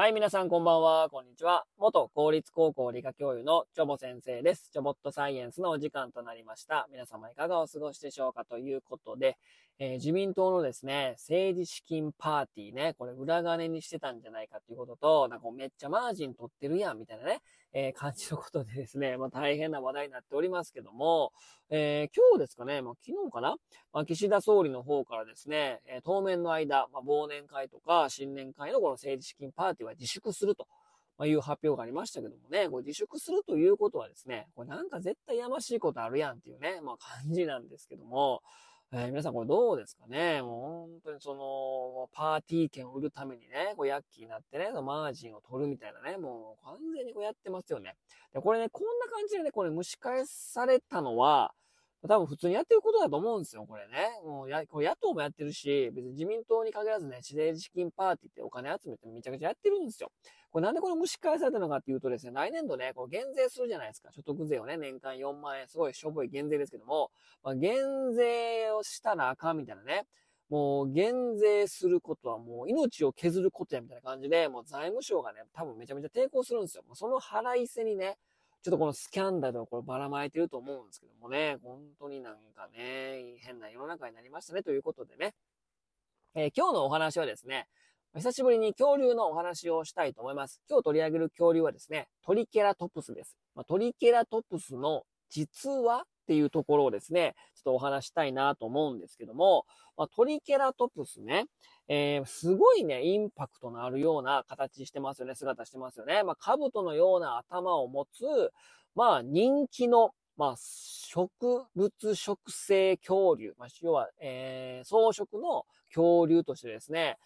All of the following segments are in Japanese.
はい、皆さんこんばんは、こんにちは。元公立高校理科教諭のチョボ先生です。チョボットサイエンスのお時間となりました。皆様いかがお過ごしでしょうかということで、えー、自民党のですね、政治資金パーティーね、これ裏金にしてたんじゃないかということと、なんかめっちゃマージン取ってるやん、みたいなね、えー、感じのことでですね、まあ大変な話題になっておりますけども、えー、今日ですかね、まあ昨日かな、まあ岸田総理の方からですね、え当面の間、まあ忘年会とか新年会のこの政治資金パーティーは自粛すると。まいう発表がありましたけどもね、これ自粛するということはですね、これなんか絶対やましいことあるやんっていうね、まあ感じなんですけども、えー、皆さんこれどうですかねもう本当にその、パーティー券を売るためにね、こうヤッキーになってね、そのマージンを取るみたいなね、もう完全にこうやってますよね。で、これね、こんな感じでね、これ蒸し返されたのは、多分普通にやってることだと思うんですよ、これね。もうや、これ野党もやってるし、別に自民党に限らずね、政治資金パーティーってお金集めてめちゃくちゃやってるんですよ。これなんでこれ蒸し返されたのかっていうとですね、来年度ね、こう減税するじゃないですか。所得税をね、年間4万円、すごいしょぼい減税ですけども、まあ、減税をしたらあかんみたいなね。もう減税することはもう命を削ることやみたいな感じで、もう財務省がね、多分めちゃめちゃ抵抗するんですよ。もうその腹いせにね、ちょっとこのスキャンダルをこればらまいてると思うんですけどもね、本当になんかね、変な世の中になりましたねということでね、えー、今日のお話はですね、久しぶりに恐竜のお話をしたいと思います。今日取り上げる恐竜はですね、トリケラトプスです。まあ、トリケラトプスの実はっていうところをですね、ちょっとお話したいなと思うんですけども、まあ、トリケラトプスね、えー、すごいね、インパクトのあるような形してますよね、姿してますよね。まあ、兜のような頭を持つ、まあ、人気の、まあ、植物食性恐竜、まあ、要は、えー、草食の恐竜としてですね、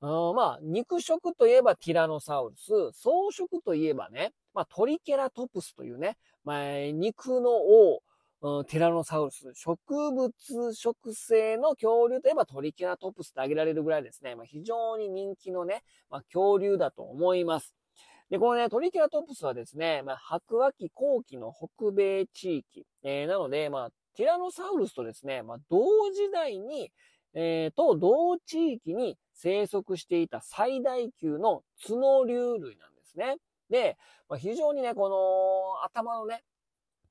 あまあ、肉食といえばティラノサウルス、草食といえばね、まあ、トリケラトプスというね、まあ、肉の王、ティラノサウルス、植物食性の恐竜といえばトリケラトプスと挙げられるぐらいですね、まあ、非常に人気のね、まあ、恐竜だと思います。で、このね、トリケラトプスはですね、まあ、白亜紀後期の北米地域、えー、なので、まあ、ティラノサウルスとですね、まあ、同時代に、えー、と同地域に生息していた最大級の角竜類なんですね。で、まあ、非常にね、この頭のね、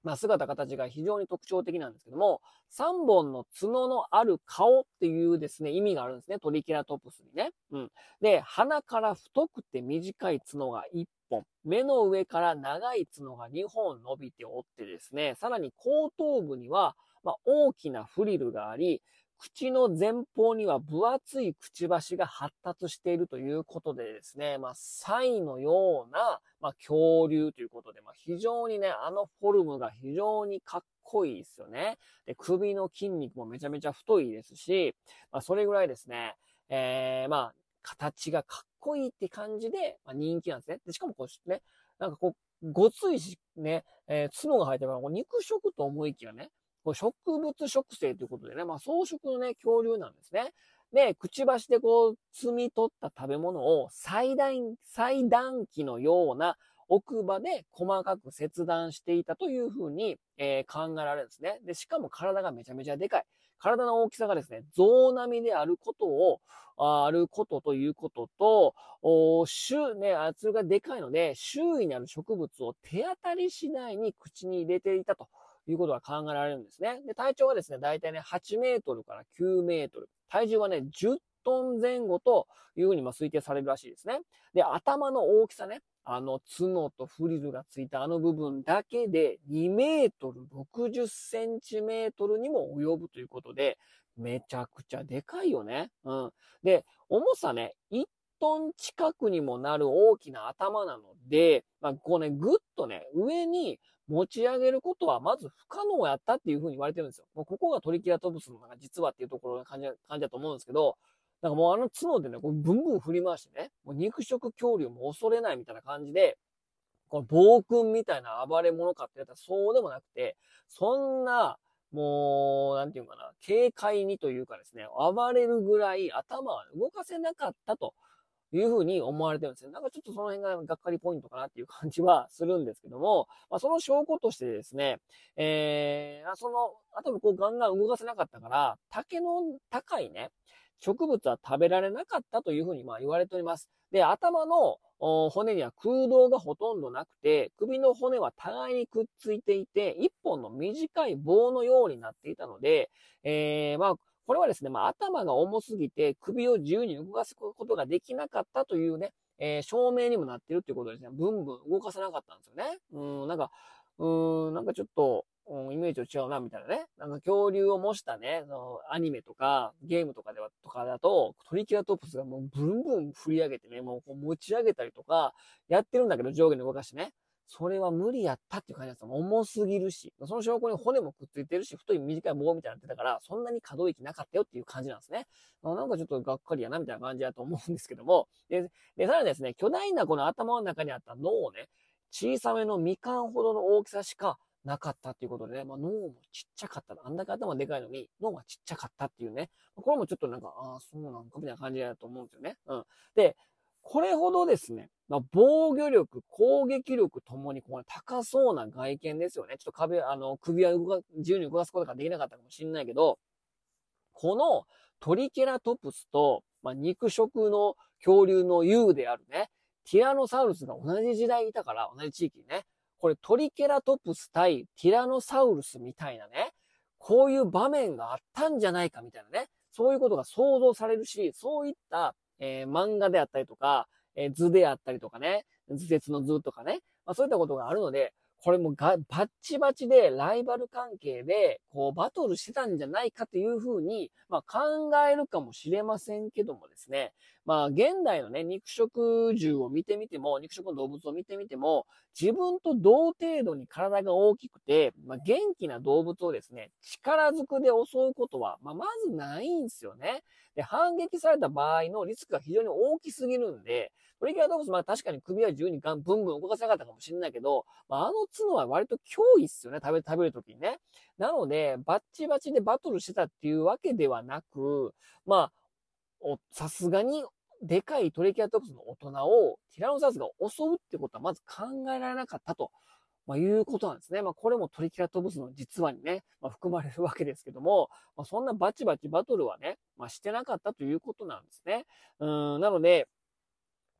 まあ、姿形が非常に特徴的なんですけども、3本の角のある顔っていうですね、意味があるんですね。トリケラトプスにね。うん。で、鼻から太くて短い角が1本、目の上から長い角が2本伸びておってですね、さらに後頭部には、まあ、大きなフリルがあり、口の前方には分厚いくちばしが発達しているということでですね、まあ、サイのような、まあ、恐竜ということで、まあ、非常にね、あのフォルムが非常にかっこいいですよね。で、首の筋肉もめちゃめちゃ太いですし、まあ、それぐらいですね、えー、まあ、形がかっこいいって感じで、まあ、人気なんですね。で、しかもこうね、なんかこう、ごついし、ね、えー、角が生えてるから、肉食と思いきやね、こ植物食性ということでね、まあ草食のね、恐竜なんですね。で、くちばしでこう、摘み取った食べ物を最大、最段機のような奥歯で細かく切断していたというふうに、えー、考えられるんですね。で、しかも体がめちゃめちゃでかい。体の大きさがですね、象並みであることを、あることということと、お周、ね、圧がでかいので、周囲にある植物を手当たり次第に口に入れていたと。いうことが考えられるんですね。で、体長はですね、だいたいね、8メートルから9メートル。体重はね、10トン前後というふうにま推定されるらしいですね。で、頭の大きさね、あの角とフリルがついたあの部分だけで2メートル60センチメートルにも及ぶということで、めちゃくちゃでかいよね。うん。で、重さね、1トン近くにもなる大きな頭なので、まあ、こうね、ぐっとね、上に持ち上げることはまず不可能やったっていうふうに言われてるんですよ。もうここがトリキラトプスのなんか実はっていうところの感じ感じだと思うんですけど、なんかもうあの角でね、こうブンブン振り回してね、もう肉食恐竜も恐れないみたいな感じで、この暴君みたいな暴れ者かって言ったらそうでもなくて、そんな、もう、なんていうかな、軽快にというかですね、暴れるぐらい頭は動かせなかったというふうに思われてるんですよ。なんかちょっとその辺ががっかりポイントかなっていう感じはするんですけども、まあ、その証拠としてですね、えー、その、あとこうガンガン動かせなかったから、竹の高いね、植物は食べられなかったというふうにまあ言われております。で、頭の骨には空洞がほとんどなくて、首の骨は互いにくっついていて、一本の短い棒のようになっていたので、えー、まあ、これはですね、まあ、頭が重すぎて首を自由に動かすことができなかったというね、えー、証明にもなってるっていうことですね。ブンブン動かさなかったんですよね。うん、なんか、うん、なんかちょっと、うん、イメージと違うな、みたいなね。なんか恐竜を模したね、のアニメとかゲームとかでは、とかだと、トリケラトプスがもうブンブン振り上げてね、もうこう持ち上げたりとか、やってるんだけど上下に動かしてね。それは無理やったっていう感じなんですよ。重すぎるし、その証拠に骨もくっついてるし、太い短い棒みたいになってたから、そんなに可動域なかったよっていう感じなんですね。なんかちょっとがっかりやなみたいな感じだと思うんですけども、で、でさらにですね、巨大なこの頭の中にあった脳をね、小さめのみかんほどの大きさしかなかったっていうことでね、まあ、脳もちっちゃかった。あんだけ頭でかいのに、脳がちっちゃかったっていうね。これもちょっとなんか、ああ、そうなんかみたいな感じだと思うんですよね。うん。で、これほどですね、まあ、防御力、攻撃力ともにこ高そうな外見ですよね。ちょっと壁、あの、首は動か自由に動かすことができなかったかもしれないけど、このトリケラトプスと、まあ、肉食の恐竜の優であるね、ティラノサウルスが同じ時代いたから、同じ地域にね、これトリケラトプス対ティラノサウルスみたいなね、こういう場面があったんじゃないかみたいなね、そういうことが想像されるし、そういったえー、漫画であったりとか、えー、図であったりとかね、図説の図とかね、まあそういったことがあるので、これもがバッチバチでライバル関係で、こうバトルしてたんじゃないかというふうに、まあ考えるかもしれませんけどもですね、まあ現代のね、肉食獣を見てみても、肉食の動物を見てみても、自分と同程度に体が大きくて、まあ元気な動物をですね、力ずくで襲うことは、まあまずないんですよね。で、反撃された場合のリスクが非常に大きすぎるんで、トリケラトプス、まあ確かに首は自由にガン、ブンブン動かせなかったかもしれないけど、まああの角は割と脅威っすよね、食べ、食べるときにね。なので、バッチバチでバトルしてたっていうわけではなく、まあ、さすがに、でかいトリケラトプスの大人をティラノサウルスが襲うってことはまず考えられなかったと。まあ、いうことなんですね。まあ、これもトリケラトプスの実話にね、まあ、含まれるわけですけども、まあ、そんなバチバチバトルはね、まあ、してなかったということなんですね。うん、なので、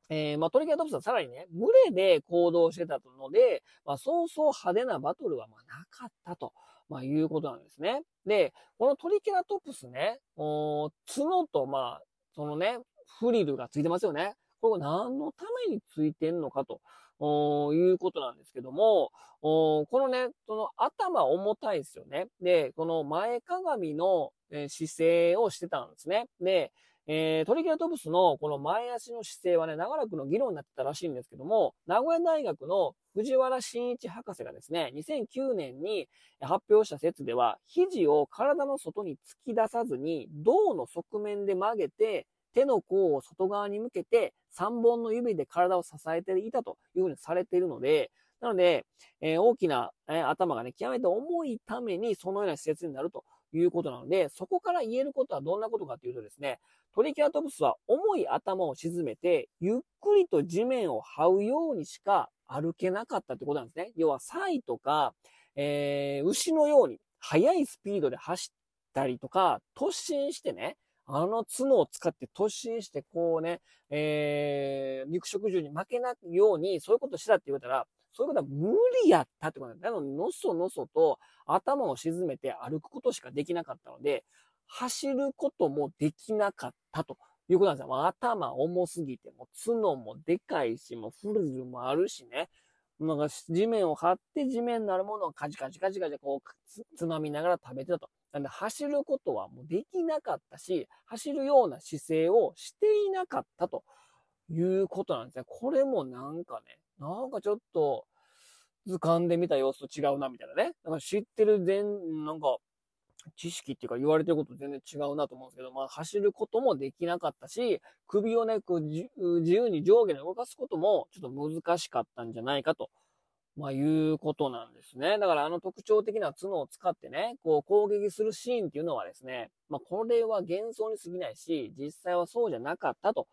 えー、まあ、トリケラトプスはさらにね、群れで行動してたので、まあ、そうそう派手なバトルはまなかったと、まあ、いうことなんですね。で、このトリケラトプスね、お角と、まあ、そのね、フリルがついてますよね。これが何のためについてんのかと。おいうことなんですけども、おこのね、その頭重たいですよね。で、この前かがみの姿勢をしてたんですね。で、えー、トリケラトプスのこの前足の姿勢はね、長らくの議論になってたらしいんですけども、名古屋大学の藤原慎一博士がですね、2009年に発表した説では、肘を体の外に突き出さずに、胴の側面で曲げて、手の甲を外側に向けて3本の指で体を支えていたというふうにされているので、なので、えー、大きな、えー、頭がね、極めて重いためにそのような施設になるということなので、そこから言えることはどんなことかというとですね、トリケラトプスは重い頭を沈めて、ゆっくりと地面を這うようにしか歩けなかったってことなんですね。要は、サイとか、えー、牛のように速いスピードで走ったりとか、突進してね、あの角を使って突進して、こうね、えー、肉食獣に負けないように、そういうことしたって言われたら、そういうことは無理やったってことなんだ。なので、のそのそと頭を沈めて歩くことしかできなかったので、走ることもできなかったということなんですよ。頭重すぎて、も角もでかいし、もうフルズもあるしね。なんか地面を張って地面になるものをカチカチカチカチこうつまみながら食べてたと。なんで走ることはもうできなかったし、走るような姿勢をしていなかったということなんですね。これもなんかね、なんかちょっと図鑑で見た様子と違うなみたいなね。なんか知ってる全、なんか知識っていうか言われてること全然違うなと思うんですけど、まあ走ることもできなかったし、首をね、こう自由に上下に動かすこともちょっと難しかったんじゃないかとまあ、いうことなんですね。だからあの特徴的な角を使ってね、こう攻撃するシーンっていうのはですね、まあ、これは幻想に過ぎないし、実際はそうじゃなかったと、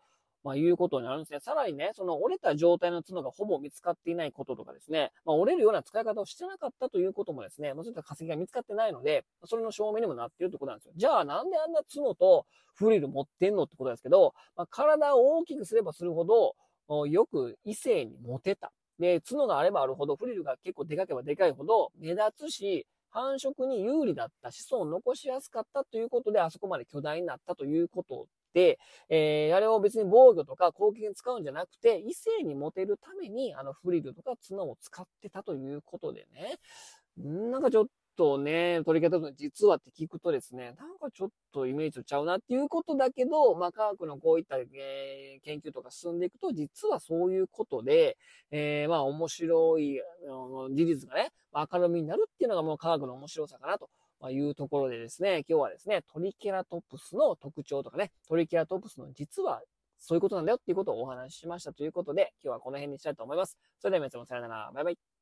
まあ、いうことになるんですね。さらにね、その折れた状態の角がほぼ見つかっていないこととかですね、まあ、折れるような使い方をしてなかったということもですね、まあ、そういった化石が見つかってないので、それの証明にもなっているってことなんですよ。じゃあなんであんな角とフリル持ってんのってことですけど、まあ、体を大きくすればするほど、よく異性にモテた。で、角があればあるほど、フリルが結構でかければでかいほど目立つし、繁殖に有利だった子孫を残しやすかったということで、あそこまで巨大になったということ、えー、あれを別に防御とか攻撃に使うんじゃなくて、異性にモテるために、あのフリルとか角を使ってたということでね、なんかちょっとね、取り方の実はって聞くとですね、なんかちょっとイメージとちゃうなっていうことだけど、まあ科学のこういった、えー、研究とか進んでいくと、実はそういうことで、えー、まあ面白い事実がね、明るみになるっていうのがもう科学の面白さかなと。いうところでですね、今日はですね、トリケラトプスの特徴とかね、トリケラトプスの実はそういうことなんだよっていうことをお話ししましたということで、今日はこの辺にしたいと思います。それでは皆様さよなら。バイバイ。